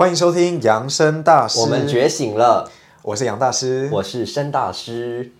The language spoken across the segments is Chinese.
欢迎收听扬声大师，我们觉醒了，我是杨大师，我是申大师。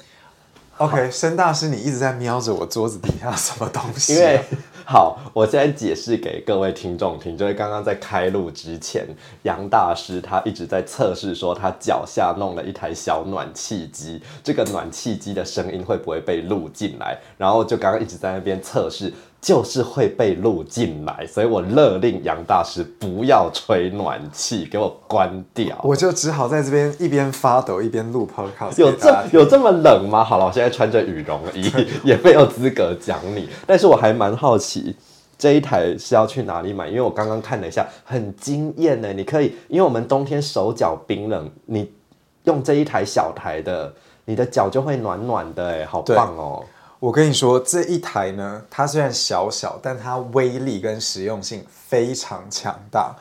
OK，申大师，你一直在瞄着我桌子底下什么东西、啊？因为好，我现在解释给各位听众听，就是刚刚在开录之前，杨大师他一直在测试说他脚下弄了一台小暖气机，这个暖气机的声音会不会被录进来？然后就刚刚一直在那边测试。就是会被录进来，所以我勒令杨大师不要吹暖气，给我关掉。我就只好在这边一边发抖一边录 podcast。有这有这么冷吗？好了，我现在穿着羽绒衣，也没有资格讲你。但是我还蛮好奇，这一台是要去哪里买？因为我刚刚看了一下，很惊艳呢。你可以，因为我们冬天手脚冰冷，你用这一台小台的，你的脚就会暖暖的，哎，好棒哦。我跟你说，这一台呢，它虽然小小，但它威力跟实用性非常强大。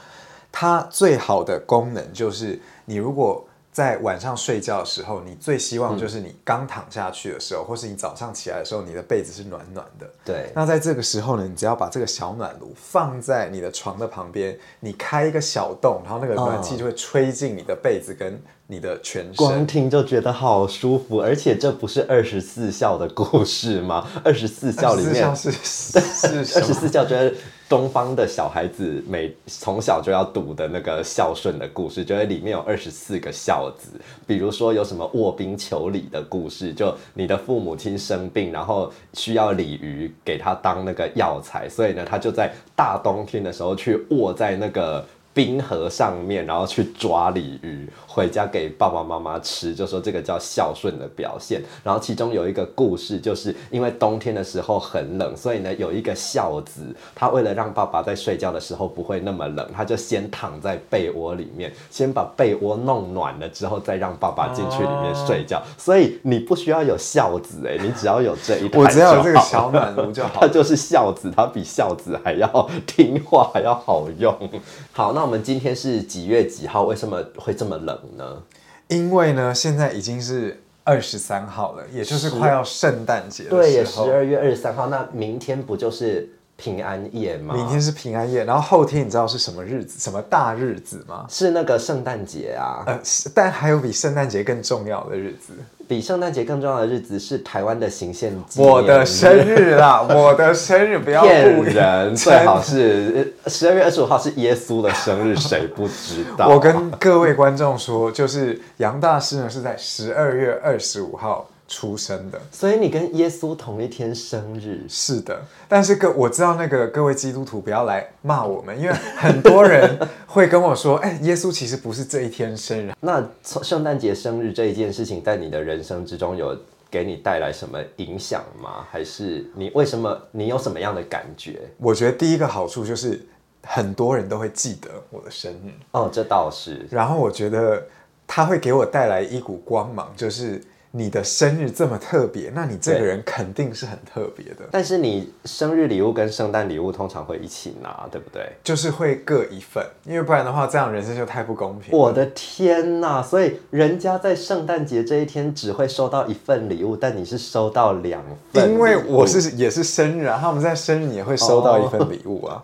它最好的功能就是，你如果在晚上睡觉的时候，你最希望就是你刚躺下去的时候，或是你早上起来的时候，你的被子是暖暖的。对。那在这个时候呢，你只要把这个小暖炉放在你的床的旁边，你开一个小洞，然后那个暖气就会吹进你的被子跟你的全身。光听就觉得好舒服，而且这不是二十四孝的故事吗？二十四孝里面二十四孝就是 东方的小孩子每从小就要读的那个孝顺的故事，就是里面有二十四个孝子，比如说有什么卧冰求鲤的故事，就你的父母亲生病，然后需要鲤鱼给他当那个药材，所以呢，他就在大冬天的时候去卧在那个。冰河上面，然后去抓鲤鱼回家给爸爸妈妈吃，就说这个叫孝顺的表现。然后其中有一个故事，就是因为冬天的时候很冷，所以呢有一个孝子，他为了让爸爸在睡觉的时候不会那么冷，他就先躺在被窝里面，先把被窝弄暖了之后，再让爸爸进去里面睡觉。所以你不需要有孝子哎、欸，你只要有这一台，我只要有这个小暖炉就好。他就是孝子，他比孝子还要听话，还要好用。好，那。我们今天是几月几号？为什么会这么冷呢？因为呢，现在已经是二十三号了，也就是快要圣诞节的时候。对，也十二月二十三号。那明天不就是平安夜吗？明天是平安夜，然后后天你知道是什么日子？什么大日子吗？是那个圣诞节啊。呃，但还有比圣诞节更重要的日子。比圣诞节更重要的日子是台湾的行宪纪我的生日啦！我的生日不要骗人，最好是十二月二十五号是耶稣的生日，谁不知道？我跟各位观众说，就是杨大师呢是在十二月二十五号出生的，所以你跟耶稣同一天生日。是的，但是各我知道那个各位基督徒不要来骂我们，因为很多人会跟我说，哎、欸，耶稣其实不是这一天生日。那圣诞节生日这一件事情，在你的人生之中有给你带来什么影响吗？还是你为什么你有什么样的感觉？我觉得第一个好处就是很多人都会记得我的生日。哦，这倒是。然后我觉得它会给我带来一股光芒，就是。你的生日这么特别，那你这个人肯定是很特别的。但是你生日礼物跟圣诞礼物通常会一起拿，对不对？就是会各一份，因为不然的话，这样人生就太不公平。我的天呐！所以人家在圣诞节这一天只会收到一份礼物，但你是收到两份。因为我是也是生日啊，他们在生日也会收到一份礼物啊。哦、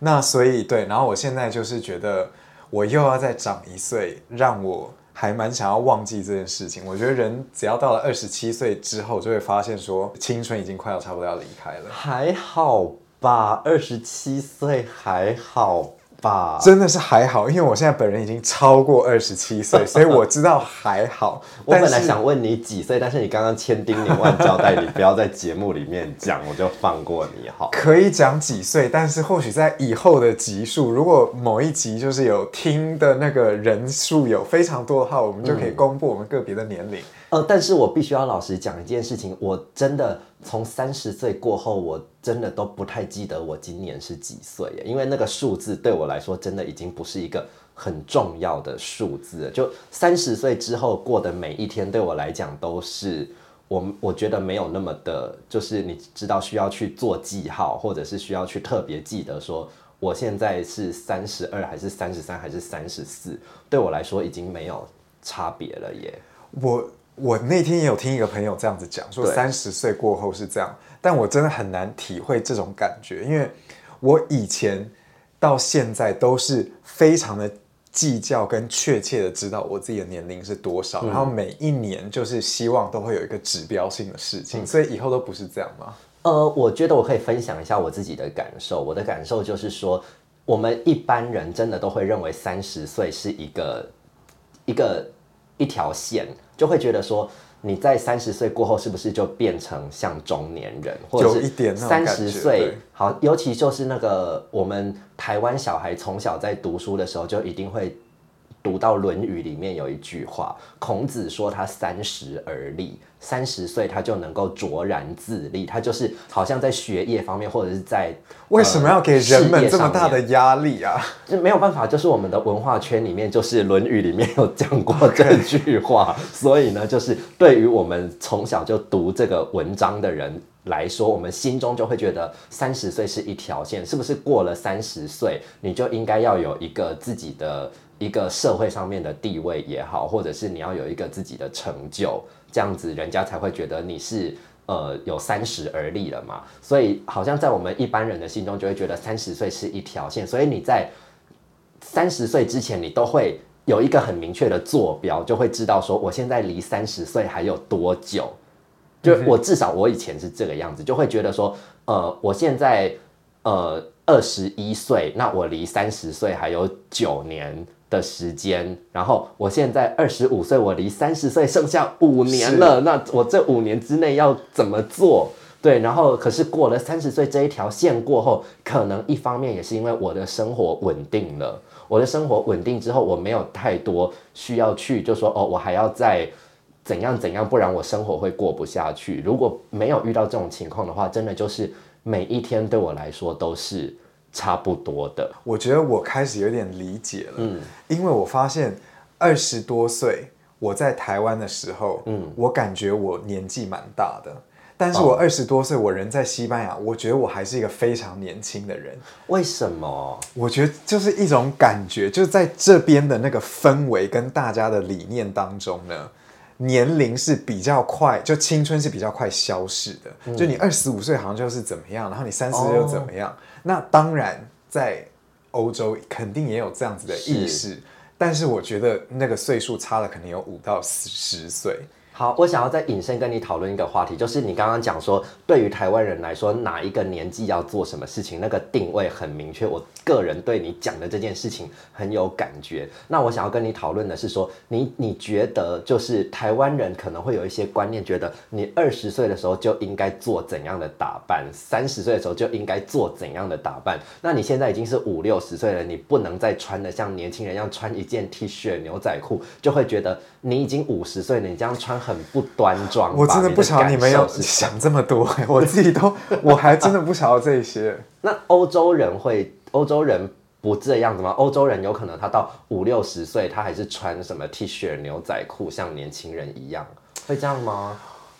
那所以对，然后我现在就是觉得我又要再长一岁，让我。还蛮想要忘记这件事情。我觉得人只要到了二十七岁之后，就会发现说青春已经快要差不多要离开了。还好吧，二十七岁还好吧，真的是还好，因为我现在本人已经超过二十七岁，所以我知道还好。我本来想问你几岁，但是你刚刚千叮咛万交代你不要在节目里面讲，我就放过你好。可以讲几岁，但是或许在以后的集数，如果某一集就是有听的那个人数有非常多的话，我们就可以公布我们个别的年龄。但是我必须要老实讲一件事情，我真的从三十岁过后，我真的都不太记得我今年是几岁，因为那个数字对我来说真的已经不是一个很重要的数字。就三十岁之后过的每一天，对我来讲都是我我觉得没有那么的，就是你知道需要去做记号，或者是需要去特别记得说我现在是三十二还是三十三还是三十四，对我来说已经没有差别了耶。我。我那天也有听一个朋友这样子讲，说三十岁过后是这样，但我真的很难体会这种感觉，因为我以前到现在都是非常的计较跟确切的知道我自己的年龄是多少，嗯然后每一年就是希望都会有一个指标性的事嗯情，所以以后都不是这样吗？呃，我觉得我可以分享一下我自己的感受。我的感受就是说，我们一般人真的都会认为三十岁是一个一个一条线，就会觉得说。你在三十岁过后，是不是就变成像中年人，或者有一点那种三十岁？好，尤其就是那个我们台湾小孩从小在读书的时候，就一定会读到《论语》里面有一句话，孔子说他三十而立，三十岁他就能够卓然自立，他就是好像在学业方面或者是在为什么要给人们这么大的？压力啊？就没有办法，就是我们的文化圈里面，就是《论语》里面有讲过这句话，所以呢，就是对于我们从小就读这个文章的人来说，我们心中就会觉得三十岁是一条线，是不是过了三十岁，你就应该要有一个自己的一个社会上面的地位也好，或者是你要有一个自己的成就，这样子人家才会觉得你是。呃，有三十而立了嘛，所以好像在我们一般人的心中就会觉得三十岁是一条线，所以你在三十岁之前，你都会有一个很明确的坐标，就会知道说我现在离三十岁还有多久。就我至少我以前是这个样子，就会觉得说，呃，我现在呃二十一岁，那我离三十岁还有九年的时间，然后我现在二十五岁，我离三十岁剩下五年了，那我这五年之内要怎么做？对，然后可是过了三十岁这一条线过后，可能一方面也是因为我的生活稳定了，我的生活稳定之后，我没有太多需要去，就说哦，我还要再怎样怎样，不然我生活会过不下去。如果没有遇到这种情况的话，真的就是每一天对我来说都是差不多的。我觉得我开始有点理解了，嗯，因为我发现二十多岁我在台湾的时候，嗯，我感觉我年纪蛮大的，但是我二十多岁我人在西班牙，我觉得我还是一个非常年轻的人。为什么？我觉得就是一种感觉，就是在这边的那个氛围跟大家的理念当中呢，年龄是比较快，就青春是比较快消逝的。就你二十五岁好像就是怎么样，然后你三十岁又怎么样。那当然，在欧洲肯定也有这样子的意识，但是我觉得那个岁数差了可能有五到十岁。好，我想要再引申跟你讨论一个话题，就是你刚刚讲说，对于台湾人来说，哪一个年纪要做什么事情，那个定位很明确。我个人对你讲的这件事情很有感觉。那我想要跟你讨论的是说，你你觉得就是台湾人可能会有一些观念，觉得你二十岁的时候就应该做怎样的打扮，三十岁的时候就应该做怎样的打扮。那你现在已经是五六十岁了，你不能再穿的像年轻人一样穿一件 T 恤、牛仔裤，就会觉得你已经五十岁了，你这样穿很不端庄。我真的不晓得你们有感受是什么想这么多，我自己都 我还真的不晓得这些。那欧洲人会，欧洲人不这样子吗？欧洲人有可能他到五六十岁，他还是穿什么 T 恤、牛仔裤，像年轻人一样，会这样吗？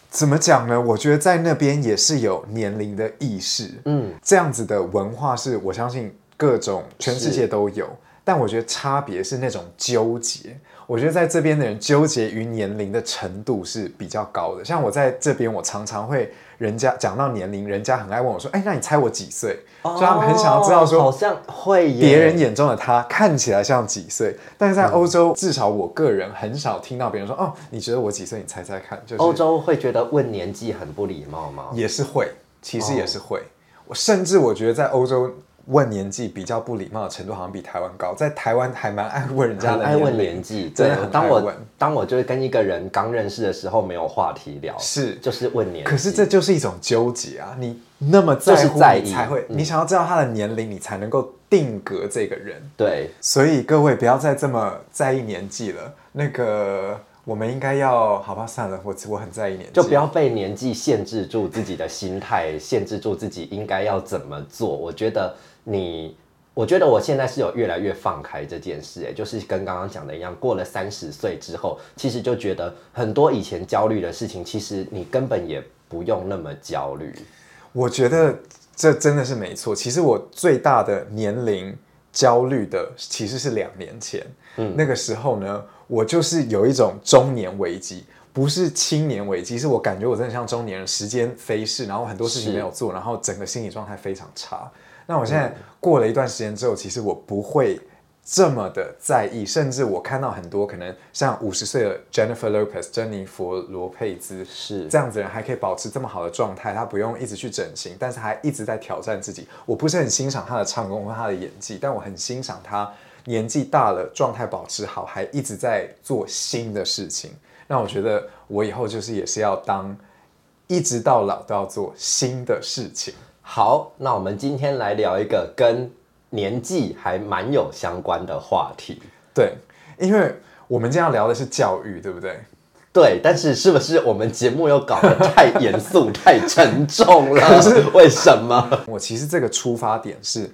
怎么讲呢？我觉得在那边也是有年龄的意识，嗯，这样子的文化是我相信各种全世界都有，但我觉得差别是那种纠结。我觉得在这边的人纠结于年龄的程度是比较高的。像我在这边，我常常会人家讲到年龄，人家很爱问我说：“哎，那你猜我几岁？”所以他们很想要知道说，哦好像会别人眼中的他看起来像几岁，但是在欧洲，至少我个人很少听到别人说：“哦，你觉得我几岁？你猜猜看。”就是欧洲会觉得问年纪很不礼貌吗？也是会，其实也是会。我甚至我觉得在欧洲问年纪比较不礼貌的程度，好像比台湾高。在台湾还蛮爱问人家的很爱问年纪，真的对当我。当我就是跟一个人刚认识的时候没有话题聊，是就是问年纪。可是这就是一种纠结啊！你那么在乎，就是在意你才会，嗯你想要知道他的年龄，你才能够定格这个人。对所以各位不要再这么在意年纪了。那个，我们应该要，好吧，算了，我我很在意年纪，就不要被年纪限制住自己的心态，限制住自己应该要怎么做。我觉得你，我觉得我现在是有越来越放开这件事，哎，就是跟刚刚讲的一样，过了三十岁之后，其实就觉得很多以前焦虑的事情，其实你根本也不用那么焦虑。我觉得这真的是没错。其实我最大的年龄焦虑的其实是两年前，嗯，那个时候呢，我就是有一种中年危机。不是青年危机，是我感觉我真的像中年人，时间飞逝，然后很多事情是没有做，然后整个心理状态非常差。那我现在过了一段时间之后，其实我不会这么的在意，甚至我看到很多可能像五十岁的 Jennifer Lopez 珍妮佛罗佩兹是这样子的人，还可以保持这么好的状态，他不用一直去整形，但是还一直在挑战自己。我不是很欣赏他的唱功和他的演技，但我很欣赏他年纪大了，状态保持好，还一直在做新的事情。那我觉得我以后就是也是要当一直到老都要做新的事情。好，那我们今天来聊一个跟年纪还蛮有相关的话题。对，因为我们今天要聊的是教育，对不对？对，但是是不是我们节目又搞得太严肃、太沉重了？可是为什么？我其实这个出发点是，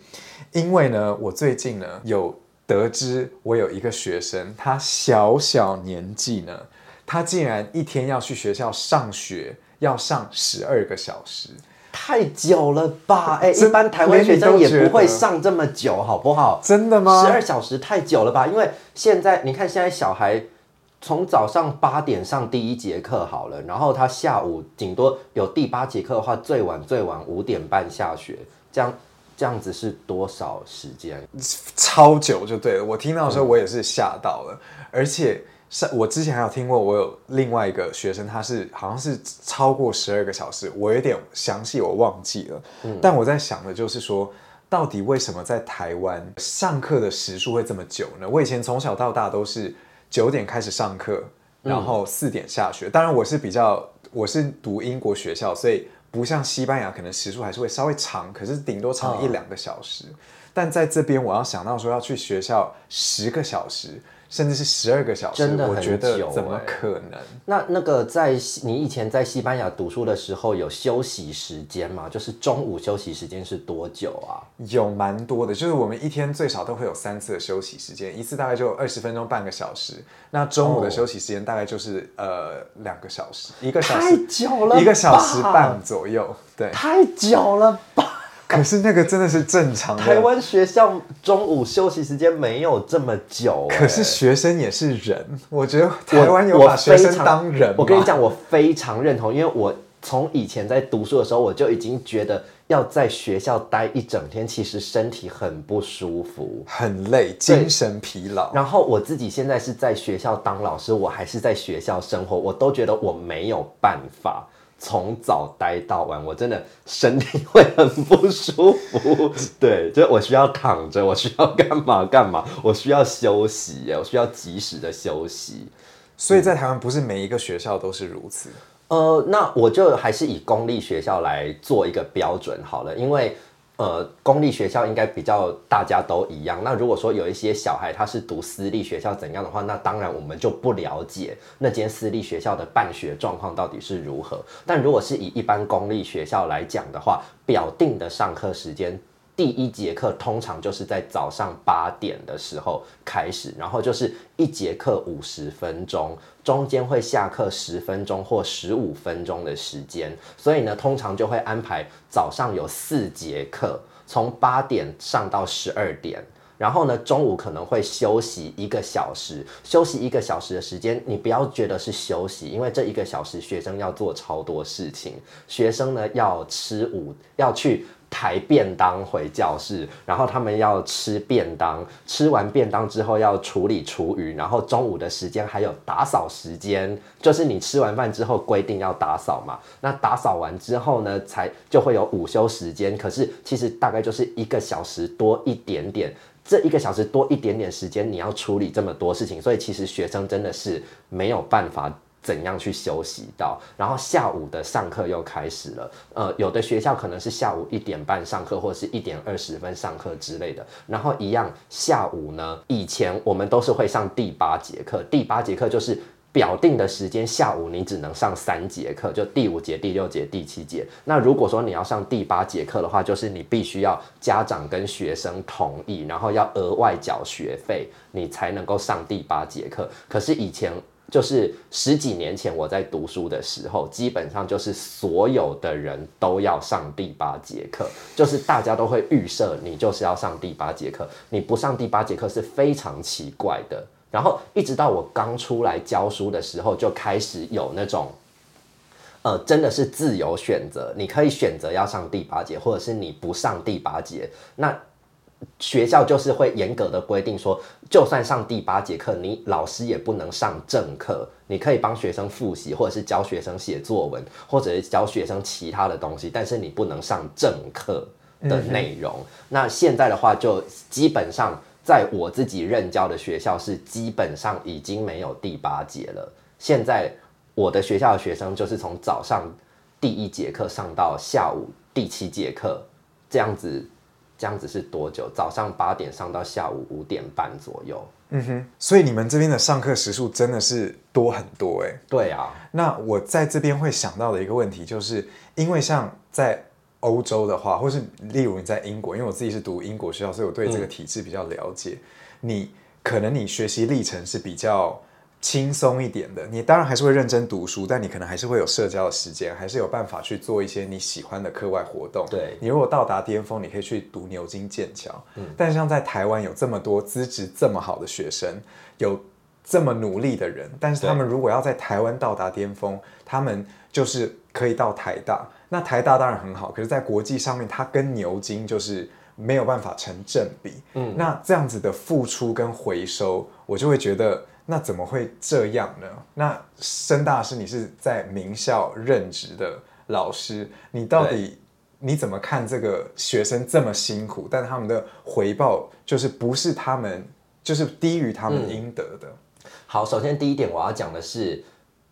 因为呢，我最近呢有得知，我有一个学生，他小小年纪呢，他竟然一天要去学校上学，要上十二个小时。太久了吧？哎、一般台湾学生也不会上这么久，好不好？真的吗？十二小时太久了吧？因为现在你看，现在小孩从早上八点上第一节课好了，然后他下午顶多有第八节课的话，最晚最晚五点半下学，这样这样子是多少时间？超久就对了。我听到的时候，我也是吓到了，而且是我之前还有听过，我有另外一个学生，他是好像是超过十二个小时，我有点详细我忘记了。但我在想的就是说，到底为什么在台湾上课的时数会这么久呢？我以前从小到大都是九点开始上课，然后四点下学。当然，我是比较我是读英国学校，所以不像西班牙可能时数还是会稍微长，可是顶多长一两个小时。但在这边，我要想到说要去学校十个小时，甚至是十二个小时，真的很我觉得久怎么欸可能？那那个在西你以前在西班牙读书的时候有休息时间吗？就是中午休息时间是多久啊？有蛮多的，就是我们一天最少都会有三次的休息时间，一次大概就二十分钟，半个小时。那中午的休息时间大概就是、呃两个小时，一个小时太久了，一个小时半左右。对，太久了吧？可是那个真的是正常的。台湾学校中午休息时间没有这么久、欸，可是学生也是人，我觉得台湾有我把学生当人吗我跟你，讲，我非常认同，因为我从以前在读书的时候，我就已经觉得要在学校待一整天，其实身体很不舒服。很累，精神疲劳。然后我自己现在是在学校当老师，我还是在学校生活，我都觉得我没有办法从早待到晚，我真的身体会很不舒服。对，就是我需要躺着，我需要干嘛干嘛，我需要休息耶，我需要及时的休息。所以在台湾不是每一个学校都是如此。呃，那我就还是以公立学校来做一个标准好了，因为呃，公立学校应该比较大家都一样。那如果说有一些小孩他是读私立学校怎样的话，那当然我们就不了解那间私立学校的办学状况到底是如何。但如果是以一般公立学校来讲的话，表定的上课时间。第一节课通常就是在早上八点的时候开始，然后就是一节课五十分钟，中间会下课十分钟或十五分钟的时间，所以呢，通常就会安排早上有四节课，从八点上到十二点。然后呢，中午可能会休息一个小时，休息一个小时的时间，你不要觉得是休息，因为这一个小时学生要做超多事情。学生呢要吃午，要去抬便当回教室，然后他们要吃便当，吃完便当之后要处理厨余，然后中午的时间还有打扫时间，就是你吃完饭之后规定要打扫嘛。那打扫完之后呢，才就会有午休时间，可是其实大概就是一个小时多一点点。这一个小时多一点点时间，你要处理这么多事情，所以其实学生真的是没有办法怎样去休息到。然后下午的上课又开始了，呃，有的学校可能是下午一点半上课，或者是一点二十分上课之类的。然后一样，下午呢，以前我们都是会上第八节课，第八节课就是。表定的时间，下午你只能上三节课，就第五节、第六节、第七节。那如果说你要上第八节课的话，就是你必须要家长跟学生同意，然后要额外缴学费，你才能够上第八节课。可是以前就是十几年前我在读书的时候，基本上就是所有的人都要上第八节课，就是大家都会预设你就是要上第八节课，你不上第八节课是非常奇怪的。然后一直到我刚出来教书的时候，就开始有那种，呃，真的是自由选择，你可以选择要上第八节，或者是你不上第八节。那学校就是会严格的规定说，就算上第八节课，你老师也不能上正课。你可以帮学生复习，或者是教学生写作文，或者是教学生其他的东西，但是你不能上正课的内容。那现在的话，就基本上在我自己任教的学校是基本上已经没有第八节了。现在我的学校的学生就是从早上第一节课上到下午第七节课，这样子。这样子是多久？早上八点上到下午五点半左右。嗯哼，所以你们这边的上课时数真的是多很多哎。对啊，那我在这边会想到的一个问题，就是因为像在欧洲的话，或是例如你在英国，因为我自己是读英国学校，所以我对这个体制比较了解。你可能你学习历程是比较。轻松一点的，你当然还是会认真读书，但你可能还是会有社交的时间，还是有办法去做一些你喜欢的课外活动。对你如果到达巅峰，你可以去读牛津、剑桥。嗯，但像在台湾有这么多资质这么好的学生，有这么努力的人，但是他们如果要在台湾到达巅峰，他们就是可以到台大。那台大当然很好，可是，在国际上面，它跟牛津就是没有办法成正比。嗯，那这样子的付出跟回收，我就会觉得。那怎么会这样呢？那申大师，你是在名校任职的老师，你到底你怎么看这个学生这么辛苦，但他们的回报就是不是他们，就是低于他们应得的？好，首先第一点我要讲的是，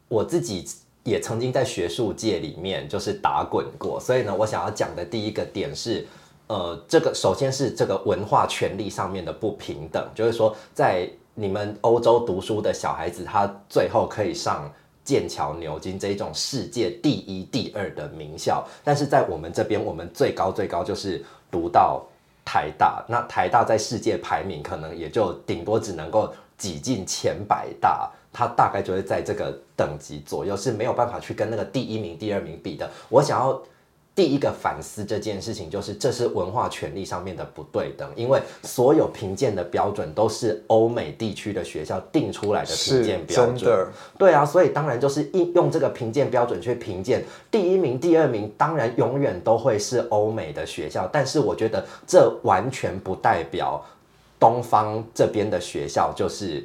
我自己也曾经在学术界里面就是打滚过，所以呢，我想要讲的第一个点是，呃，这个首先是这个文化权利上面的不平等，就是说在。你们欧洲读书的小孩子，他最后可以上剑桥、牛津这种世界第一、第二的名校，但是在我们这边，我们最高最高就是读到台大。那台大在世界排名可能也就顶多只能够挤进前百大，它大概就会在这个等级左右，是没有办法去跟那个第一名、第二名比的。我想要。第一个反思这件事情，就是这是文化权利上面的不对等，因为所有评鉴的标准都是欧美地区的学校定出来的评鉴标准。对啊，所以当然就是应用这个评鉴标准去评鉴第一名、第二名，当然永远都会是欧美的学校。但是我觉得这完全不代表东方这边的学校就是。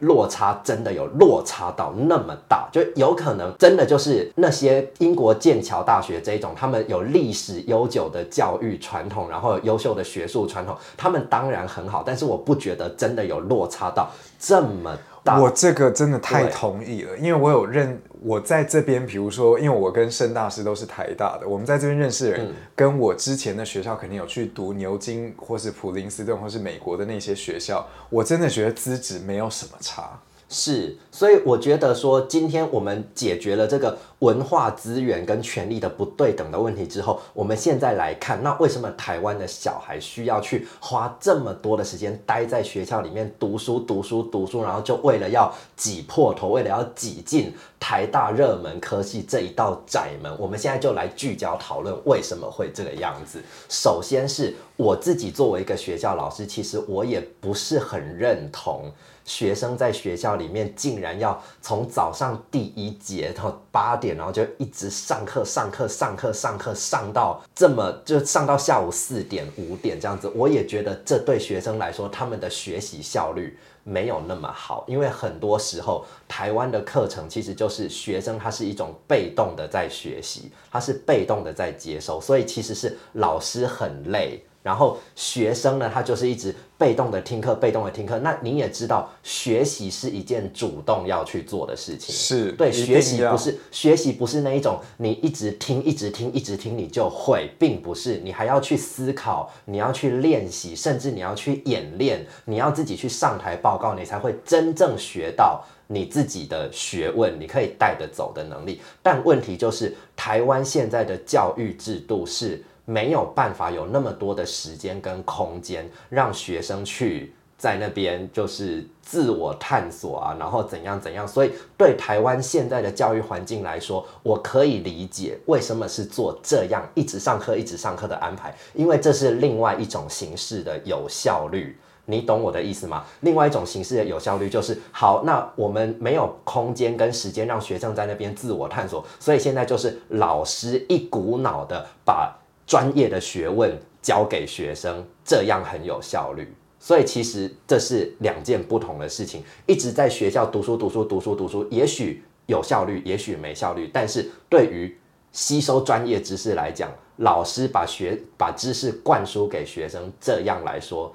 落差真的有落差到那么大，就有可能真的就是那些英国剑桥大学这一种，他们有历史悠久的教育传统，然后优秀的学术传统，他们当然很好，但是我不觉得真的有落差到这么。我这个真的太同意了，因为我有认我在这边，比如说，因为我跟盛大师都是台大的，我们在这边认识的人，跟我之前的学校肯定有去读牛津或是普林斯顿或是美国的那些学校，我真的觉得资质没有什么差。是，所以我觉得说，今天我们解决了这个文化资源跟权力的不对等的问题之后，我们现在来看，那为什么台湾的小孩需要去花这么多的时间待在学校里面读书、读书、读书，然后就为了要挤破头，为了要挤进台大热门科系这一道窄门？我们现在就来聚焦讨论为什么会这个样子。首先是我自己作为一个学校老师，其实我也不是很认同。学生在学校里面竟然要从早上第一节到八点，然后就一直上课、上课、上课、上课，上到这么就上到下午四点、五点这样子。我也觉得这对学生来说，他们的学习效率没有那么好，因为很多时候台湾的课程其实就是学生他是一种被动的在学习，他是被动的在接收，所以其实是老师很累。然后学生呢，他就是一直被动的听课，被动的听课。那你也知道，学习是一件主动要去做的事情。是对，学习不是学习不是那一种你一直听、一直听、一直听你就会，并不是。你还要去思考，你要去练习，甚至你要去演练，你要自己去上台报告，你才会真正学到你自己的学问，你可以带得走的能力。但问题就是，台湾现在的教育制度是。没有办法有那么多的时间跟空间让学生去在那边就是自我探索啊，然后怎样怎样。所以对台湾现在的教育环境来说，我可以理解为什么是做这样一直上课一直上课的安排，因为这是另外一种形式的有效率。你懂我的意思吗？另外一种形式的有效率就是好，那我们没有空间跟时间让学生在那边自我探索，所以现在就是老师一股脑的把。专业的学问教给学生，这样很有效率。所以其实这是两件不同的事情。一直在学校读书、读书、读书、读书，也许有效率，也许没效率。但是对于吸收专业知识来讲，老师把学把知识灌输给学生，这样来说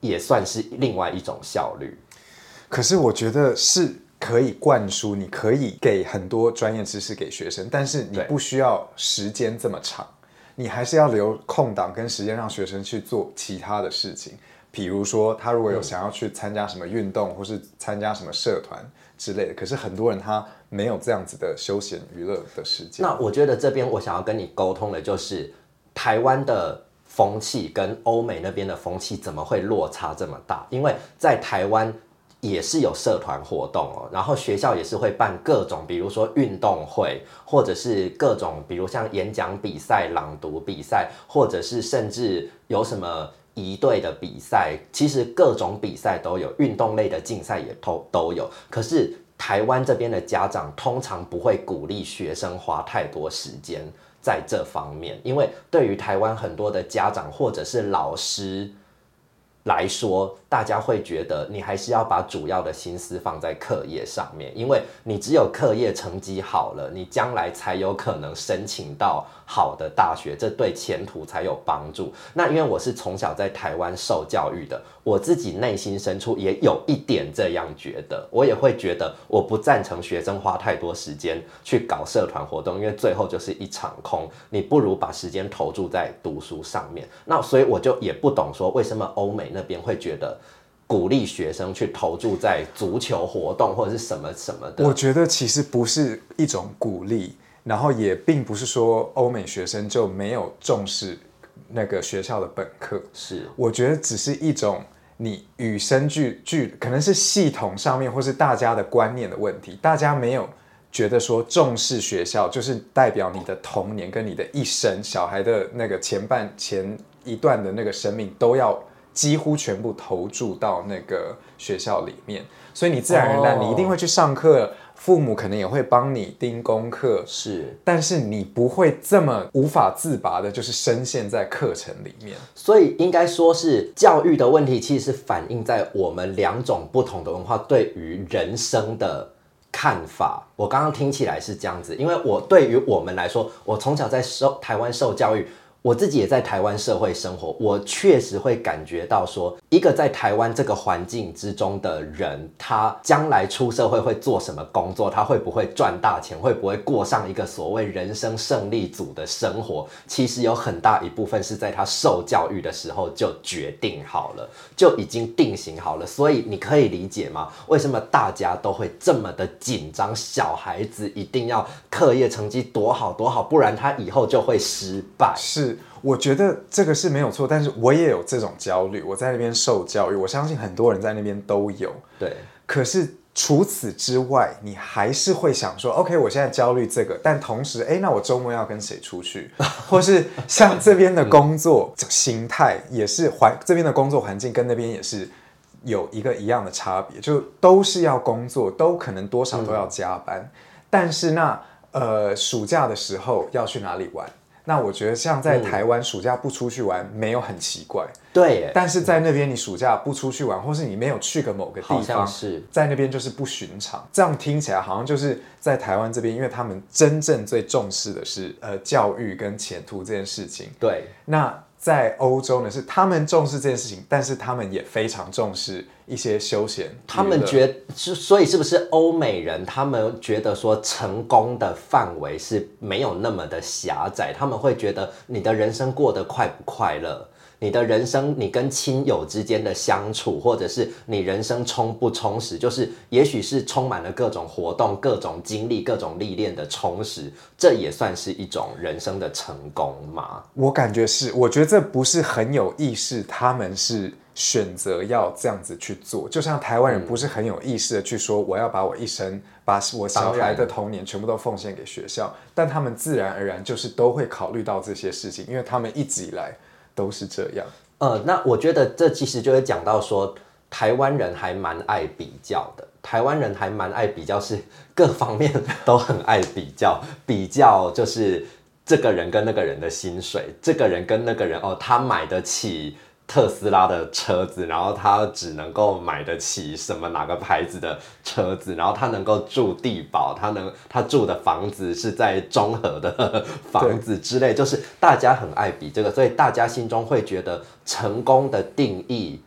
也算是另外一种效率。可是我觉得是可以灌输，你可以给很多专业知识给学生，但是你不需要时间这么长，你还是要留空档跟时间让学生去做其他的事情。比如说，他如果有想要去参加什么运动，或是参加什么社团之类的，可是很多人他没有这样子的休闲娱乐的时间。那我觉得这边我想要跟你沟通的就是，台湾的风气跟欧美那边的风气怎么会落差这么大？因为在台湾也是有社团活动哦，然后学校也是会办各种，比如说运动会，或者是各种，比如像演讲比赛、朗读比赛，或者是甚至有什么。仪队的比赛，其实各种比赛都有，运动类的竞赛也都都有。可是台湾这边的家长通常不会鼓励学生花太多时间在这方面，因为对于台湾很多的家长或者是老师来说，大家会觉得你还是要把主要的心思放在课业上面，因为你只有课业成绩好了，你将来才有可能申请到好的大学，这对前途才有帮助。那因为我是从小在台湾受教育的，我自己内心深处也有一点这样觉得，我也会觉得我不赞成学生花太多时间去搞社团活动，因为最后就是一场空，你不如把时间投注在读书上面。那所以我就也不懂说为什么欧美那边会觉得。鼓励学生去投注在足球活动或者是什么什么的，我觉得其实不是一种鼓励，然后也并不是说欧美学生就没有重视那个学校的本科，是。我觉得只是一种你与生俱俱，可能是系统上面或是大家的观念的问题，大家没有觉得说重视学校就是代表你的童年跟你的一生，小孩的那个前半前一段的那个生命都要几乎全部投注到那个学校里面，所以你自然而然哦你一定会去上课，父母可能也会帮你盯功课，是，但是你不会这么无法自拔的，就是深陷在课程里面。所以应该说是教育的问题，其实是反映在我们两种不同的文化对于人生的看法。我刚刚听起来是这样子，因为我对于我们来说，我从小在受台湾受教育。我自己也在台湾社会生活，我确实会感觉到说，一个在台湾这个环境之中的人，他将来出社会会做什么工作，他会不会赚大钱，会不会过上一个所谓人生胜利组的生活，其实有很大一部分是在他受教育的时候就决定好了，就已经定型好了。所以你可以理解吗？为什么大家都会这么的紧张？小孩子一定要课业成绩多好多好，不然他以后就会失败。是，我觉得这个是没有错，但是我也有这种焦虑。我在那边受教育，我相信很多人在那边都有。对，可是除此之外，你还是会想说，OK，我现在焦虑这个，但同时，哎，那我周末要跟谁出去？或是像这边的工作形态也是环，这边的工作环境跟那边也是有一个一样的差别，就都是要工作，都可能多少都要加班。但是那呃，暑假的时候要去哪里玩？那我觉得像在台湾暑假不出去玩，没有很奇怪。对耶，但是在那边你暑假不出去玩，或是你没有去个某个地方，是在那边就是不寻常。这样听起来好像就是在台湾这边，因为他们真正最重视的是呃教育跟前途这件事情。对，那在欧洲呢，是他们重视这件事情，但是他们也非常重视一些休闲。他们觉是，所以是不是欧美人他们觉得说成功的范围是没有那么的狭窄？他们会觉得你的人生过得快不快乐？你的人生，你跟亲友之间的相处，或者是你人生充不充实，就是也许是充满了各种活动、各种经历、各种历练的充实，这也算是一种人生的成功吗？我感觉是，我觉得这不是很有意识，他们是选择要这样子去做，就像台湾人不是很有意识的去说，我要把我一生，把我小孩的童年全部都奉献给学校，但他们自然而然就是都会考虑到这些事情，因为他们一直以来都是这样。呃，那我觉得这其实就会讲到说，台湾人还蛮爱比较的。台湾人还蛮爱比较，是各方面都很爱比较。比较就是这个人跟那个人的薪水，这个人跟那个人哦，他买得起特斯拉的车子，然后他只能够买得起什么哪个牌子的车子，然后他能够住地堡，他能他住的房子是在中和的房子之类，就是大家很爱比这个，所以大家心中会觉得成功的定义，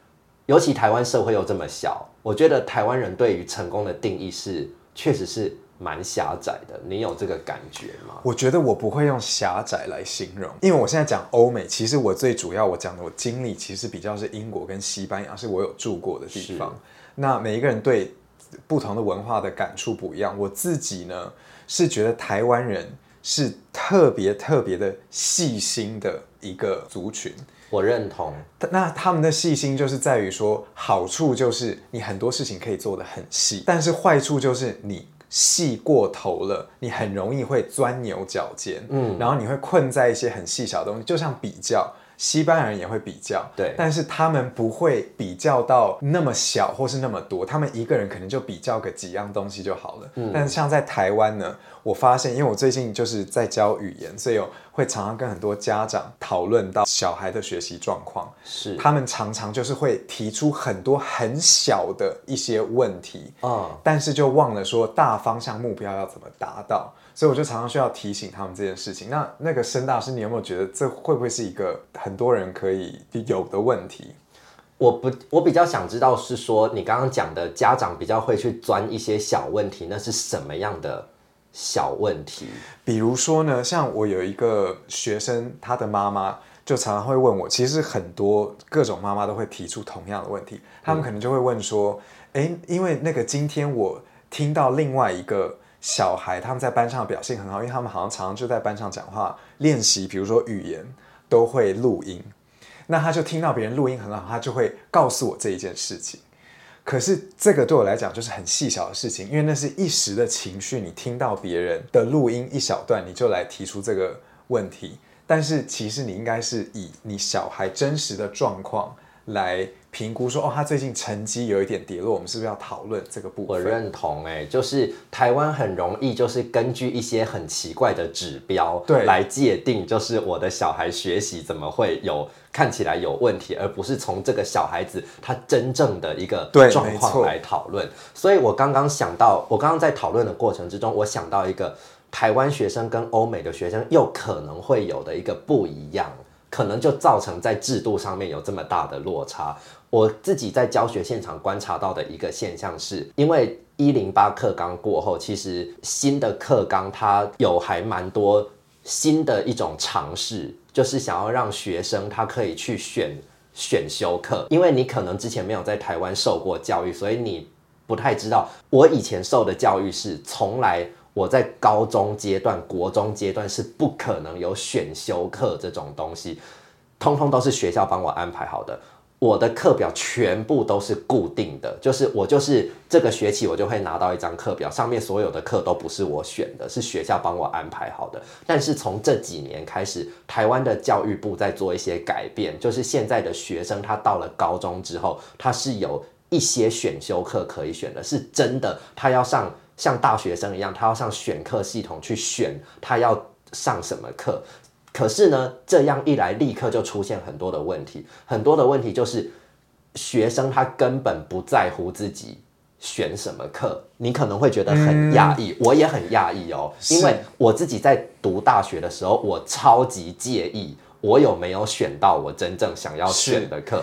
尤其台湾社会又这么小，我觉得台湾人对于成功的定义是确实是。蛮狭窄的，你有这个感觉吗？我觉得我不会用狭窄来形容，因为我现在讲欧美，其实我最主要我讲的我经历其实比较是英国跟西班牙，是我有住过的地方。那每一个人对不同的文化的感触不一样。我自己呢是觉得台湾人是特别特别的细心的一个族群，我认同。那他们的细心就是在于说，好处就是你很多事情可以做得很细，但是坏处就是你。细过头了，你很容易会钻牛角尖，嗯，然后你会困在一些很细小的东西，就像比较。西班牙人也会比较，对，但是他们不会比较到那么小或是那么多，他们一个人可能就比较个几样东西就好了。嗯，但是像在台湾呢，我发现，因为我最近就是在教语言，所以会常常跟很多家长讨论到小孩的学习状况，是他们常常就是会提出很多很小的一些问题啊，但是就忘了说大方向目标要怎么达到。所以我就常常需要提醒他们这件事情。那那个申大师，你有没有觉得这会不会是一个很多人可以有的问题？我不，我比较想知道是说，你刚刚讲的家长比较会去钻一些小问题，那是什么样的小问题？比如说呢，像我有一个学生，他的妈妈就常常会问我，其实很多各种妈妈都会提出同样的问题，他们可能就会问说，哎，因为那个今天我听到另外一个。小孩他们在班上表现很好，因为他们好像常常就在班上讲话练习，比如说语言都会录音。那他就听到别人录音很好，他就会告诉我这一件事情。可是这个对我来讲就是很细小的事情，因为那是一时的情绪。你听到别人的录音一小段，你就来提出这个问题。但是其实你应该是以你小孩真实的状况来。评估说哦，他最近成绩有一点跌落，我们是不是要讨论这个部分？我认同，哎，就是台湾很容易就是根据一些很奇怪的指标对来界定，就是我的小孩学习怎么会有看起来有问题，而不是从这个小孩子他真正的一个状况来讨论。所以我刚刚想到，我刚刚在讨论的过程之中，我想到一个台湾学生跟欧美的学生又可能会有的一个不一样，可能就造成在制度上面有这么大的落差。我自己在教学现场观察到的一个现象是，因为一零八课纲过后，其实新的课纲它有还蛮多新的一种尝试，就是想要让学生他可以去选选修课，因为你可能之前没有在台湾受过教育，所以你不太知道。我以前受的教育是，从来我在高中阶段、国中阶段是不可能有选修课这种东西，通通都是学校帮我安排好的。我的课表全部都是固定的，就是我就是这个学期我就会拿到一张课表，上面所有的课都不是我选的，是学校帮我安排好的。但是从这几年开始，台湾的教育部在做一些改变，就是现在的学生他到了高中之后，他是有一些选修课可以选的，是真的，他要上像大学生一样，他要上选课系统去选他要上什么课。可是呢，这样一来，立刻就出现很多的问题。很多的问题就是，学生他根本不在乎自己选什么课。你可能会觉得很讶异，我也很讶异哦，因为我自己在读大学的时候，我超级介意我有没有选到我真正想要选的课。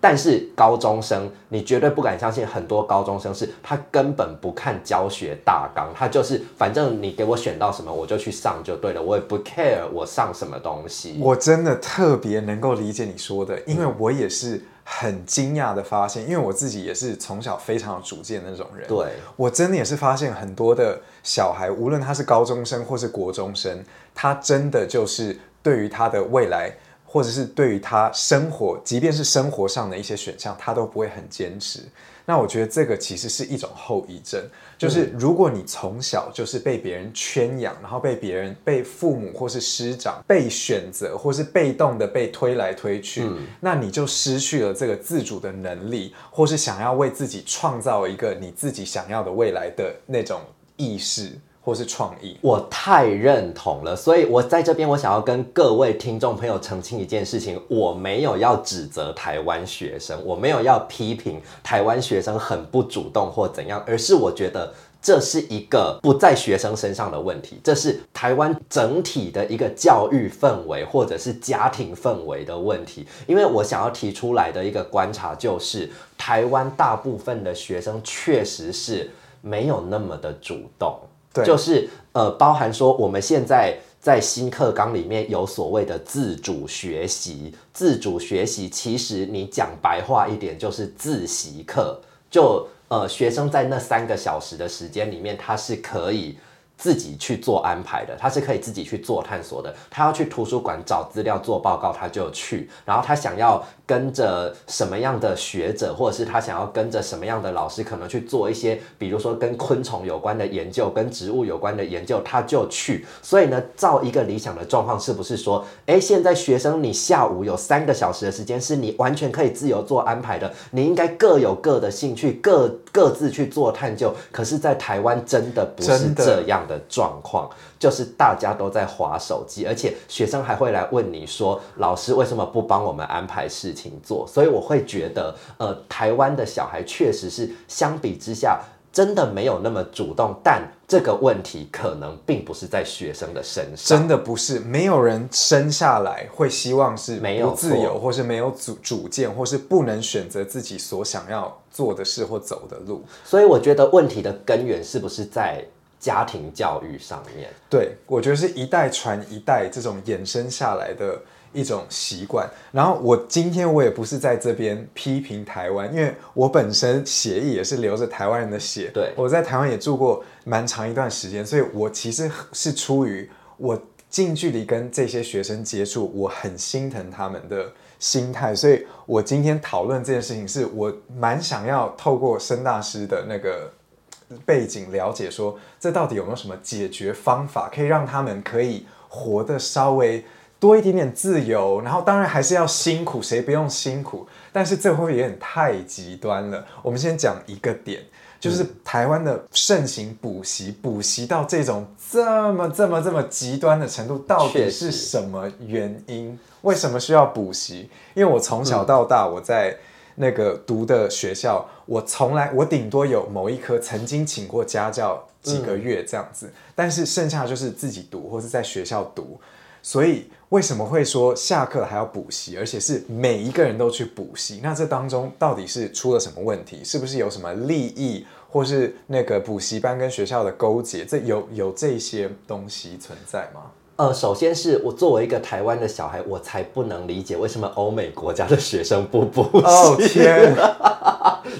但是高中生，你绝对不敢相信，很多高中生是他根本不看教学大纲，他就是反正你给我选到什么，我就去上就对了，我也不 care 我上什么东西。我真的特别能够理解你说的，因为我也是很惊讶的发现，因为我自己也是从小非常有主见的那种人。对我真的也是发现很多的小孩，无论他是高中生或是国中生，他真的就是对于他的未来。或者是对于他生活，即便是生活上的一些选项，他都不会很坚持。那我觉得这个其实是一种后遗症，就是如果你从小就是被别人圈养，然后被别人、被父母或是师长被选择，或是被动的被推来推去，那你就失去了这个自主的能力，或是想要为自己创造一个你自己想要的未来的那种意识。或是创意。我太认同了，所以我在这边我想要跟各位听众朋友澄清一件事情，我没有要指责台湾学生，我没有要批评台湾学生很不主动或怎样，而是我觉得。这是一个不在学生身上的问题，这是台湾整体的一个教育氛围或者是家庭氛围的问题。因为我想要提出来的一个观察就是，台湾大部分的学生确实是没有那么的主动，就是呃，包含说我们现在在新课纲里面有所谓的自主学习，自主学习其实你讲白话一点就是自习课，就。呃，学生在那三个小时的时间里面，他是可以。自己去做安排的，他是可以自己去做探索的。他要去图书馆找资料做报告，他就去。然后他想要跟着什么样的学者，或者是他想要跟着什么样的老师，可能去做一些，比如说跟昆虫有关的研究，跟植物有关的研究，他就去。所以呢，造一个理想的状况，是不是说，哎，现在学生你下午有三个小时的时间，是你完全可以自由做安排的。你应该各有各的兴趣，各各自去做探究。可是，在台湾真的不是这样。的状况就是大家都在划手机，而且学生还会来问你说：“老师为什么不帮我们安排事做？”所以我会觉得，呃，台湾的小孩确实是相比之下真的没有那么主动，但这个问题可能并不是在学生的身上，真的不是没有人生下来会希望是没有自由，或是没有主主见，或是不能选择自己所想要做的事或走的路。所以我觉得问题的根源是不是在？家庭教育上面，对我觉得是一代传一代这种衍生下来的一种习惯。然后我今天我也不是在这边批评台湾，因为我本身血液也是流着台湾人的血。对，我在台湾也住过蛮长一段时间，所以我其实是出于我近距离跟这些学生接触，我很心疼他们的心态。所以我今天讨论这件事情，是我蛮想要透过申大师的那个。背景了解说，这到底有没有什么解决方法，可以让他们可以活得稍微多一点点自由？然后当然还是要辛苦，谁不用辛苦？但是这会有点太极端了。我们先讲一个点，就是台湾的盛行补习，补习到这种这么这么这么极端的程度，到底是什么原因？为什么需要补习？因为我从小到大我在。那个读的学校，我从来我顶多有某一科曾经请过家教几个月这样子，但是剩下就是自己读或是在学校读，所以为什么会说下课还要补习，而且是每一个人都去补习？那这当中到底是出了什么问题？是不是有什么利益，或是那个补习班跟学校的勾结？这有有这些东西存在吗？呃，首先是我作为一个台湾的小孩，我才不能理解为什么欧美国家的学生不补习。哦天，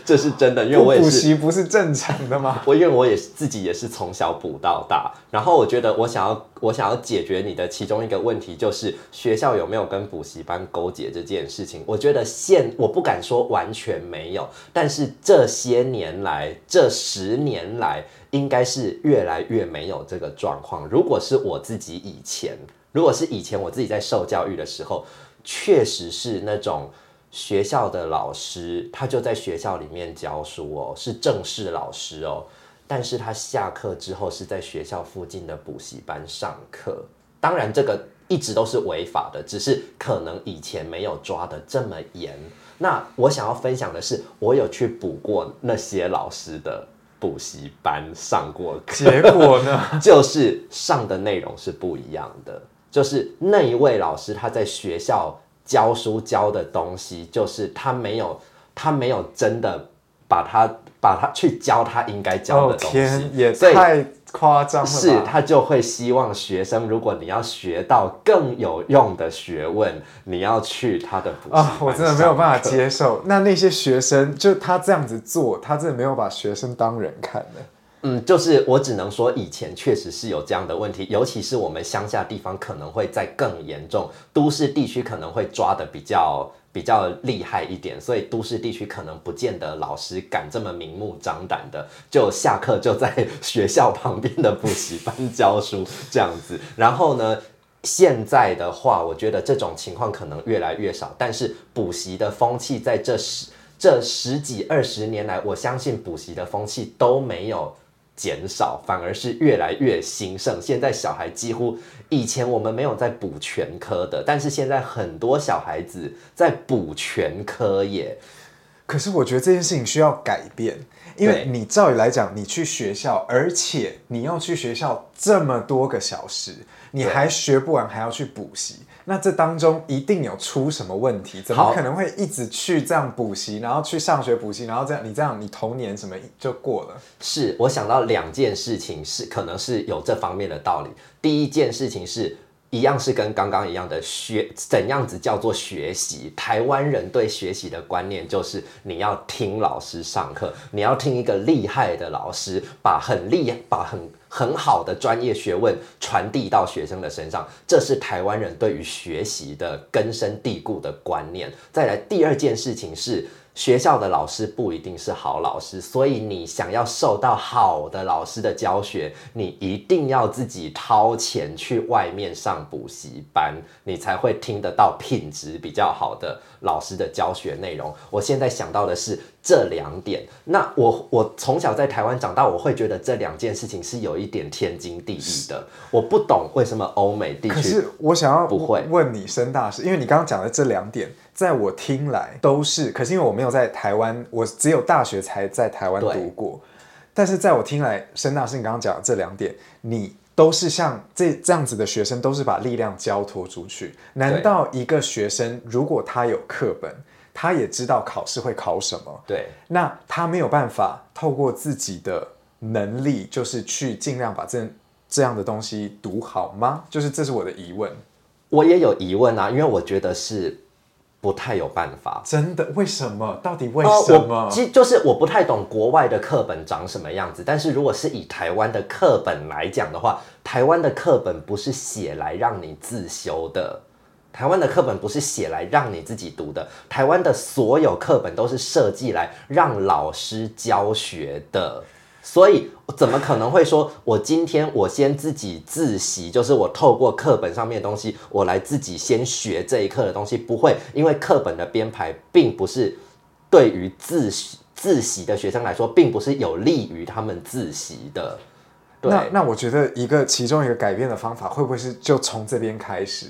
这是真的，因为我也是补习不是正常的吗？我因为我也自己也是从小补到大，然后我觉得我想要我想要解决你的其中一个问题，就是学校有没有跟补习班勾结这件事情。我觉得现我不敢说完全没有，但是这些年来这十年来。应该是越来越没有这个状况。如果是我自己以前，如果是以前我自己在受教育的时候，确实是那种学校的老师，他就在学校里面教书哦，是正式老师哦。但是他下课之后是在学校附近的补习班上课。当然，这个一直都是违法的，只是可能以前没有抓的这么严。那我想要分享的是，我有去补过那些老师的。补习班上过课，结果呢？就是上的内容是不一样的。就是那一位老师他在学校教书教的东西，就是他没有，他没有真的把他把他去教他应该教的东西，也太。夸张了是，他就会希望学生，如果你要学到更有用的学问，你要去他的补习啊，我真的没有办法接受。那那些学生，就他这样子做，他真的没有把学生当人看的。嗯，就是我只能说，以前确实是有这样的问题，尤其是我们乡下地方可能会再更严重，都市地区可能会抓的比较。比较厉害一点，所以都市地区可能不见得老师敢这么明目张胆的，就下课就在学校旁边的补习班教书这样子。然后呢，现在的话，我觉得这种情况可能越来越少，但是补习的风气在这十这十几二十年来，我相信补习的风气都没有减少，反而是越来越兴盛。现在小孩几乎以前我们没有在补全科的，但是现在很多小孩子在补全科耶。可是我觉得这件事情需要改变，因为你照理来讲，你去学校，而且你要去学校这么多个小时，你还学不完，还要去补习，那这当中一定有出什么问题？怎么可能会一直去这样补习，然后去上学补习，然后这样你这样你童年什么就过了？是我想到两件事情是可能是有这方面的道理。第一件事情是一样是跟刚刚一样的学怎样子叫做学习。台湾人对学习的观念就是你要听老师上课，你要听一个厉害的老师把很厉把很很好的专业学问传递到学生的身上，这是台湾人对于学习的根深蒂固的观念。再来第二件事情是。学校的老师不一定是好老师，所以你想要受到好的老师的教学，你一定要自己掏钱去外面上补习班，你才会听得到品质比较好的老师的教学内容。我现在想到的是这两点。那我我从小在台湾长大，我会觉得这两件事情是有一点天经地义的。我不懂为什么欧美地区可是我想要不会问你申大师，因为你刚刚讲的这两点，在我听来都是，可是因为我没有在台湾，我只有大学才在台湾读过，但是在我听来，申大师你刚刚讲的这两点，你都是像这这样子的学生，都是把力量交托出去。难道一个学生如果他有课本，他也知道考试会考什么，对那他没有办法透过自己的能力，就是去尽量把这这样的东西读好吗？就是这是我的疑问。我也有疑问啊，因为我觉得是不太有办法。真的？为什么？到底为哦什么？我其实就是我不太懂国外的课本长什么样子，但是如果是以台湾的课本来讲的话，台湾的课本不是写来让你自修的。台湾的课本不是写来让你自己读的，台湾的所有课本都是设计来让老师教学的，所以怎么可能会说我今天我先自己自习，就是我透过课本上面的东西，我来自己先学这一课的东西，不会，因为课本的编排并不是对于自习自习的学生来说，并不是有利于他们自习的。对，那那我觉得一个其中一个改变的方法，会不会是就从这边开始？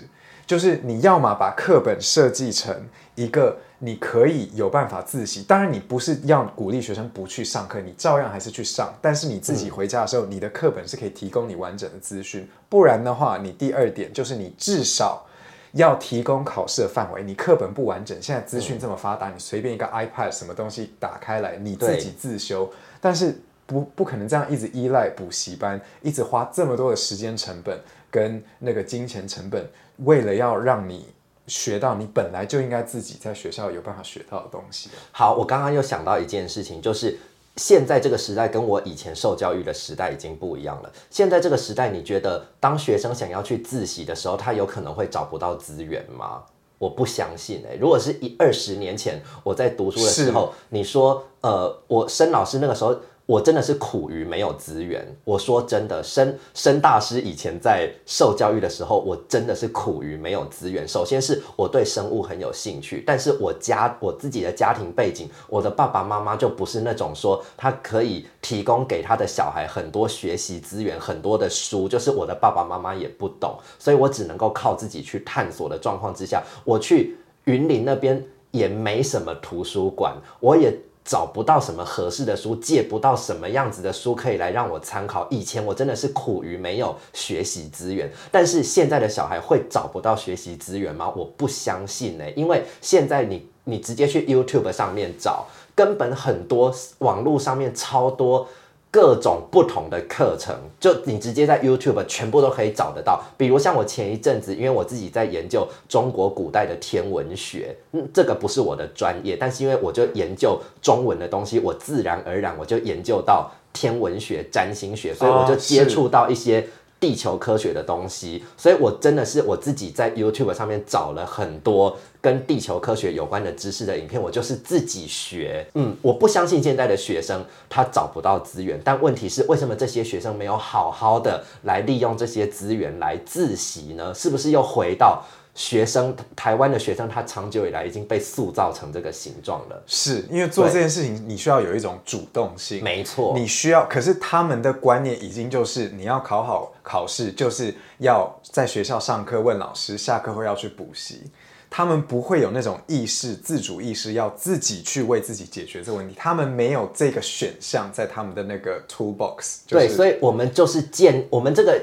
就是你要么把课本设计成一个你可以有办法自习，当然你不是要鼓励学生不去上课，你照样还是去上，但是你自己回家的时候，你的课本是可以提供你完整的资讯。不然的话，你第二点就是你至少要提供考试的范围，你课本不完整，现在资讯这么发达，你随便一个 iPad 什么东西打开来，你自己自修，但是不不可能这样一直依赖补习班，一直花这么多的时间成本跟那个金钱成本，为了要让你学到你本来就应该自己在学校有办法学到的东西。好，我刚刚又想到一件事情，就是现在这个时代跟我以前受教育的时代已经不一样了。现在这个时代，你觉得当学生想要去自习的时候，他有可能会找不到资源吗？我不相信哎、如果是一二十年前我在读书的时候，你说呃，我申老师那个时候。我真的是苦于没有资源。我说真的，申申大师以前在受教育的时候，我真的是苦于没有资源。首先是我对生物很有兴趣，但是我家我自己的家庭背景，我的爸爸妈妈就不是那种说他可以提供给他的小孩很多学习资源、很多的书，就是我的爸爸妈妈也不懂，所以我只能够靠自己去探索的状况之下，我去云林那边也没什么图书馆，我也。找不到什么合适的书，借不到什么样子的书可以来让我参考。以前我真的是苦于没有学习资源，但是现在的小孩会找不到学习资源吗？我不相信呢、因为现在你你直接去 YouTube 上面找，根本很多网络上面超多。各种不同的课程，就你直接在 YouTube 全部都可以找得到。比如像我前一阵子，因为我自己在研究中国古代的天文学，嗯，这个不是我的专业，但是因为我就研究中文的东西，我自然而然我就研究到天文学、占星学，所以我就接触到一些。地球科学的东西，所以我真的是我自己在 YouTube 上面找了很多跟地球科学有关的知识的影片，我就是自己学。嗯，我不相信现在的学生他找不到资源，但问题是为什么这些学生没有好好的来利用这些资源来自习呢？是不是又回到学生，台湾的学生，他长久以来已经被塑造成这个形状了。是因为做这件事情，你需要有一种主动性。没错，你需要，可是他们的观念已经就是你要考好考试，就是要在学校上课问老师，下课后要去补习。他们不会有那种意识、自主意识，要自己去为自己解决这个问题。他们没有这个选项在他们的那个 toolbox。对，所以我们就是建我们这个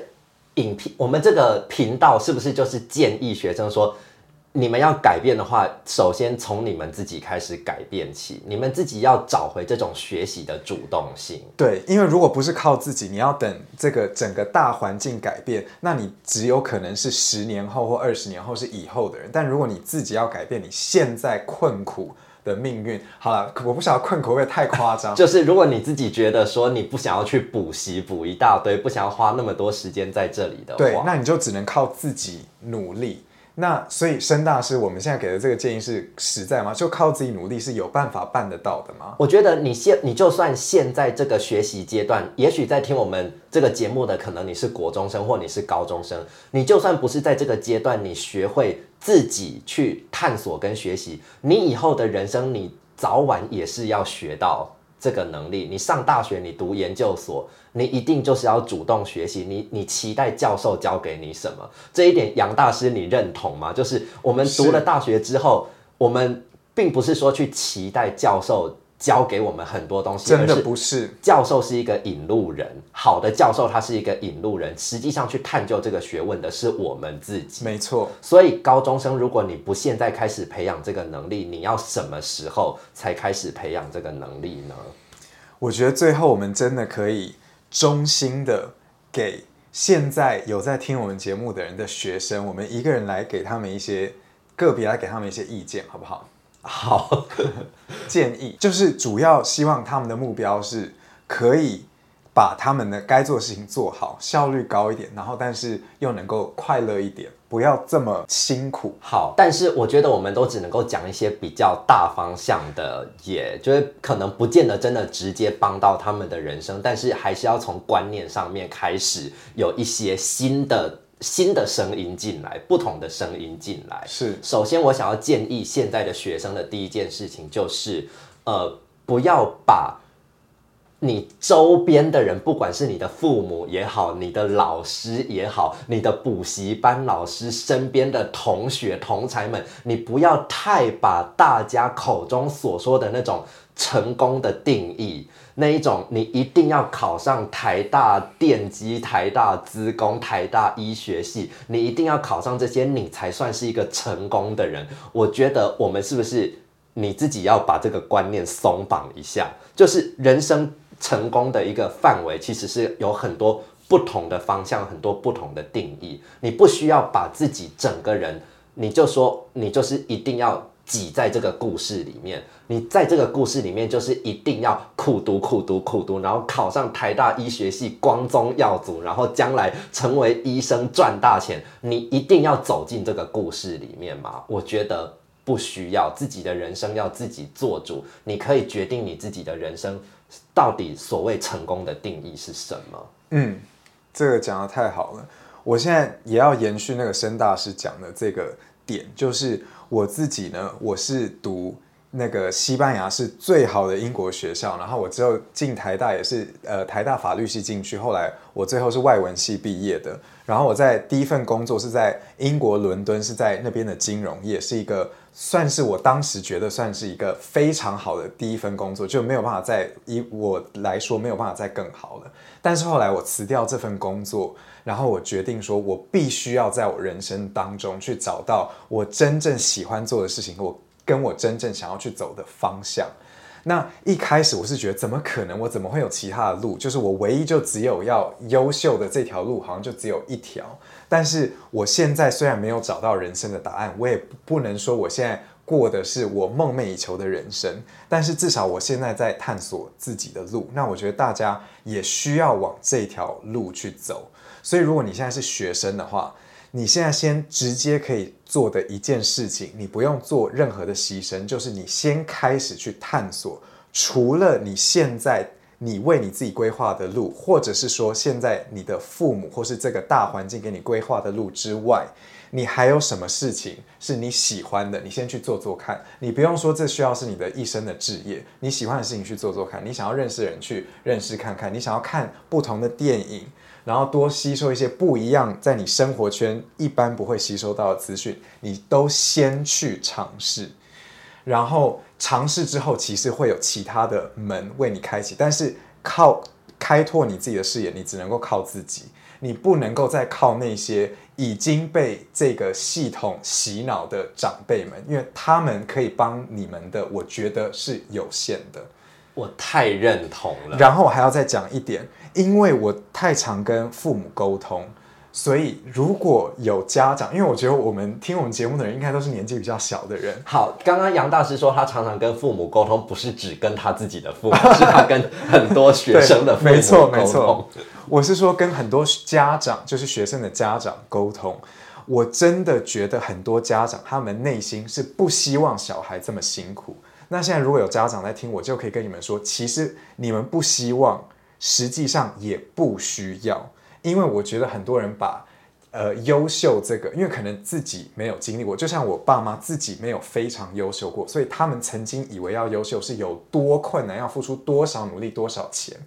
影片，我们这个频道是不是就是建议学生说？你们要改变的话，首先从你们自己开始改变起。你们自己要找回这种学习的主动性。对，因为如果不是靠自己，你要等这个整个大环境改变，那你只有可能是十年后或二十年后是以后的人。但如果你自己要改变你现在困苦的命运，好了，我不晓得困苦会不会太夸张。就是如果你自己觉得说你不想要去补习补一大堆，不想要花那么多时间在这里的话，对，那你就只能靠自己努力。那所以，申大师，我们现在给的这个建议是实在吗？就靠自己努力是有办法办得到的吗？我觉得你现你就算现在这个学习阶段，也许在听我们这个节目的，可能你是国中生或你是高中生，你就算不是在这个阶段，你学会自己去探索跟学习，你以后的人生，你早晚也是要学到。这个能力，你上大学，你读研究所，你一定就是要主动学习。你你期待教授教给你什么？这一点，杨大师你认同吗？就是我们读了大学之后，我们并不是说去期待教授教给我们很多东西，真的不是。教授是一个引路人，好的教授他是一个引路人，实际上去探究这个学问的是我们自己。没错。所以高中生，如果你不现在开始培养这个能力，你要什么时候才开始培养这个能力呢？我觉得最后我们真的可以衷心的给现在有在听我们节目的人的学生，我们一个人来给他们一些个别来给他们一些意见，好不好？好，建议就是主要希望他们的目标是可以。把他们的该做的事情做好，效率高一点，然后但是又能够快乐一点，不要这么辛苦。好，但是我觉得我们都只能够讲一些比较大方向的，也就是可能不见得真的直接帮到他们的人生，但是还是要从观念上面开始有一些新的新的声音进来，不同的声音进来。是，首先我想要建议现在的学生的第一件事情就是，呃，不要把。你周边的人，不管是你的父母也好，你的老师也好，你的补习班老师身边的同学同才们，你不要太把大家口中所说的那种成功的定义，那一种你一定要考上台大电机、台大资工、台大医学系，你一定要考上这些，你才算是一个成功的人。我觉得我们是不是你自己要把这个观念松绑一下，就是人生。成功的一个范围其实是有很多不同的方向，很多不同的定义。你不需要把自己整个人，你就说你就是一定要挤在这个故事里面。你在这个故事里面就是一定要苦读、苦读、苦读，然后考上台大医学系，光宗耀祖，然后将来成为医生赚大钱。你一定要走进这个故事里面吗？我觉得不需要。自己的人生要自己做主，你可以决定你自己的人生。到底所谓成功的定义是什么？嗯，这个讲的太好了。我现在也要延续那个申大师讲的这个点，就是我自己呢，我是读那个西班牙是最好的英国学校，然后我之后进台大也是呃台大法律系进去，后来我最后是外文系毕业的。然后我在第一份工作是在英国伦敦，是在那边的金融业，是一个算是我当时觉得算是一个非常好的第一份工作，就没有办法再以我来说没有办法再更好了。但是后来我辞掉这份工作，然后我决定说，我必须要在我人生当中去找到我真正喜欢做的事情，我跟我真正想要去走的方向。那一开始我是觉得怎么可能？我怎么会有其他的路？就是我唯一就只有要优秀的这条路，好像就只有一条。但是我现在虽然没有找到人生的答案，我也不能说我现在过的是我梦寐以求的人生。但是至少我现在在探索自己的路。那我觉得大家也需要往这条路去走。所以如果你现在是学生的话，你现在先直接可以做的一件事情，你不用做任何的牺牲，就是你先开始去探索，除了你现在你为你自己规划的路，或者是说现在你的父母或是这个大环境给你规划的路之外，你还有什么事情是你喜欢的，你先去做做看。你不用说这需要是你的一生的志业，你喜欢的事情去做做看。你想要认识人去认识看看，你想要看不同的电影，然后多吸收一些不一样在你生活圈一般不会吸收到的资讯，你都先去尝试。然后尝试之后，其实会有其他的门为你开启，但是靠开拓你自己的视野，你只能够靠自己，你不能够再靠那些已经被这个系统洗脑的长辈们，因为他们可以帮你们的，我觉得是有限的。我太认同了。然后我还要再讲一点，因为我太常跟父母沟通。所以，如果有家长，因为我觉得我们听我们节目的人应该都是年纪比较小的人。好，刚刚杨大师说他常常跟父母沟通，不是只跟他自己的父母，是他跟很多学生的父母没错没错。，我是说跟很多家长，就是学生的家长沟通。我真的觉得很多家长他们内心是不希望小孩这么辛苦。那现在如果有家长在听，我就可以跟你们说，其实你们不希望，实际上也不需要，因为我觉得很多人把呃优秀这个，因为可能自己没有经历过，就像我爸妈自己没有非常优秀过，所以他们曾经以为要优秀是有多困难，要付出多少努力、多少钱。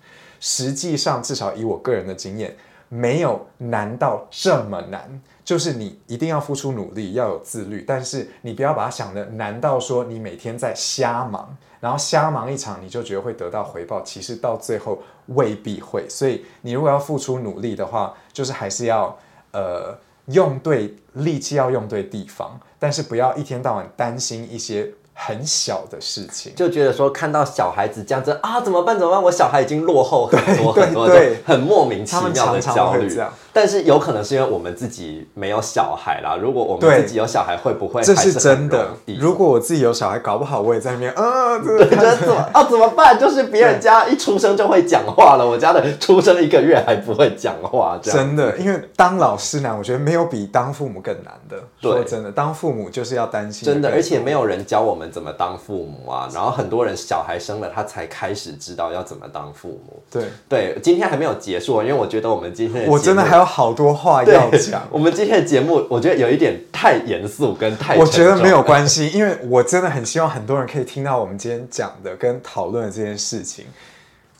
实际上，至少以我个人的经验，没有难到这么难。就是你一定要付出努力，要有自律，但是你不要把它想的难到说你每天在瞎忙，然后瞎忙一场你就觉得会得到回报，其实到最后未必会。所以你如果要付出努力的话，就是还是要呃用对力气，要用对地方，但是不要一天到晚担心一些很小的事情。就觉得说看到小孩子这样子啊，怎么办？怎么办？我小孩已经落后很多很多，对很莫名其妙的焦虑。但是有可能是因为我们自己没有小孩啦。如果我们自己有小孩，会不会这是真的如果我自己有小孩，搞不好我也在那边，啊，对，就是怎么啊？怎么办？就是别人家一出生就会讲话了，我家的出生一个月还不会讲话，这样真的，因为当老师难，我觉得没有比当父母更难的。对说真的，当父母就是要担心真的，而且没有人教我们怎么当父母啊。然后很多人小孩生了，他才开始知道要怎么当父母。对，对，今天还没有结束，因为我觉得我们今天的我真的还有好多话要讲。我们今天的节目，我觉得有一点太严肃跟太我觉得没有关系，因为我真的很希望很多人可以听到我们今天讲的跟讨论的这件事情。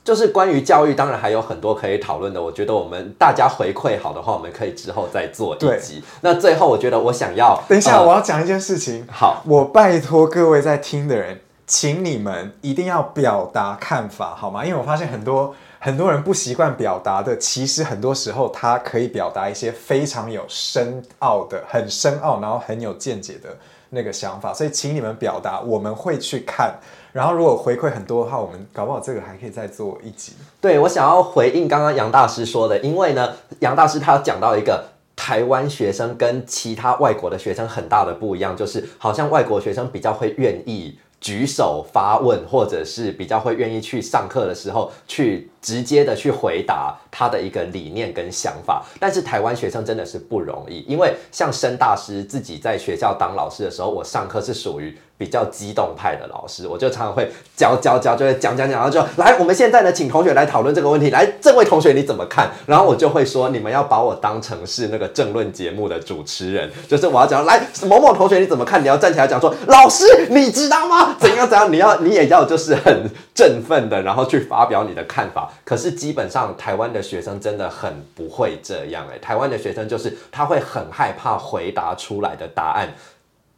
就是关于教育，当然还有很多可以讨论的。我觉得我们大家回馈好的话，我们可以之后再做一对集。那最后，我觉得我想要等一下，呃我要讲一件事情。好，我拜托各位在听的人，请你们一定要表达看法，好吗？因为我发现很多很多人不习惯表达的，其实很多时候他可以表达一些非常有深奥的、很深奥，然后很有见解的那个想法。所以，请你们表达，我们会去看。然后，如果回馈很多的话，我们搞不好这个还可以再做一集。对我想要回应刚刚杨大师说的，因为呢，杨大师他讲到一个。台湾学生跟其他外国的学生很大的不一样，就是好像外国学生比较会愿意举手发问，或者是比较会愿意去上课的时候去直接的去回答他的一个理念跟想法。但是台湾学生真的是不容易，因为像申大师自己在学校当老师的时候，我上课是属于比较激动派的老师，我就常常会教教教，就会讲讲讲，然后就来，我们现在呢，请同学来讨论这个问题。来，这位同学你怎么看？然后我就会说，你们要把我当成是那个政论节目的主持人，就是我要讲，来，某某同学你怎么看？你要站起来讲说，老师你知道吗？怎样怎样？你要你也要就是很振奋的，然后去发表你的看法。可是基本上台湾的学生真的很不会这样哎、台湾的学生就是他会很害怕回答出来的答案。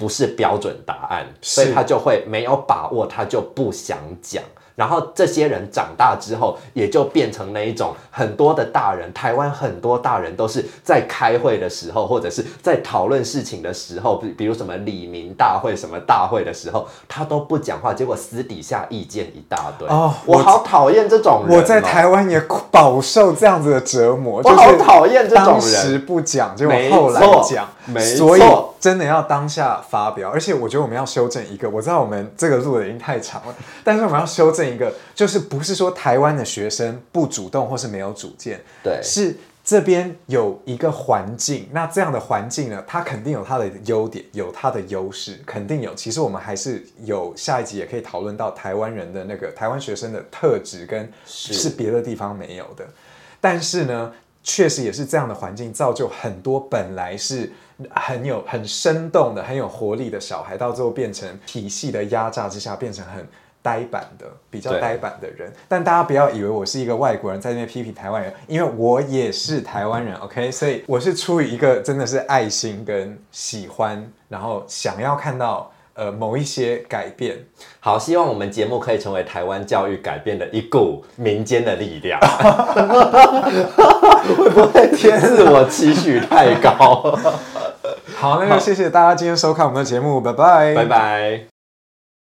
不是标准答案，所以他就会没有把握，他就不想讲。然后这些人长大之后，也就变成那一种很多的大人，台湾很多大人都是在开会的时候，或者是在讨论事情的时候，比比如什么李明大会、什么大会的时候，他都不讲话，结果私底下意见一大堆。哦我我好讨厌这种人、哦。我在台湾也饱受这样子的折磨，我好讨厌这种当时。不讲，结果后来错讲，没所以错真的要当下发表。而且我觉得我们要修正一个，我知道我们这个录的已经太长了，但是我们要修正一个，就是不是说台湾的学生不主动或是没有主见，对是这边有一个环境，那这样的环境呢，它肯定有它的优点，有它的优势，肯定有。其实我们还是有下一集也可以讨论到台湾人的那个台湾学生的特质跟是是别的地方没有的。但是呢，确实也是这样的环境造就很多本来是很有很生动的、很有活力的小孩，到最后变成体系的压榨之下，变成很呆板的、比较呆板的人。但大家不要以为我是一个外国人在那边批评台湾人，因为我也是台湾人，OK？所以我是出于一个真的是爱心跟喜欢，然后想要看到呃某一些改变。好，希望我们节目可以成为台湾教育改变的一股民间的力量。会不会自我期许太高？好，那就谢谢大家今天收看我们的节目，拜拜，拜拜。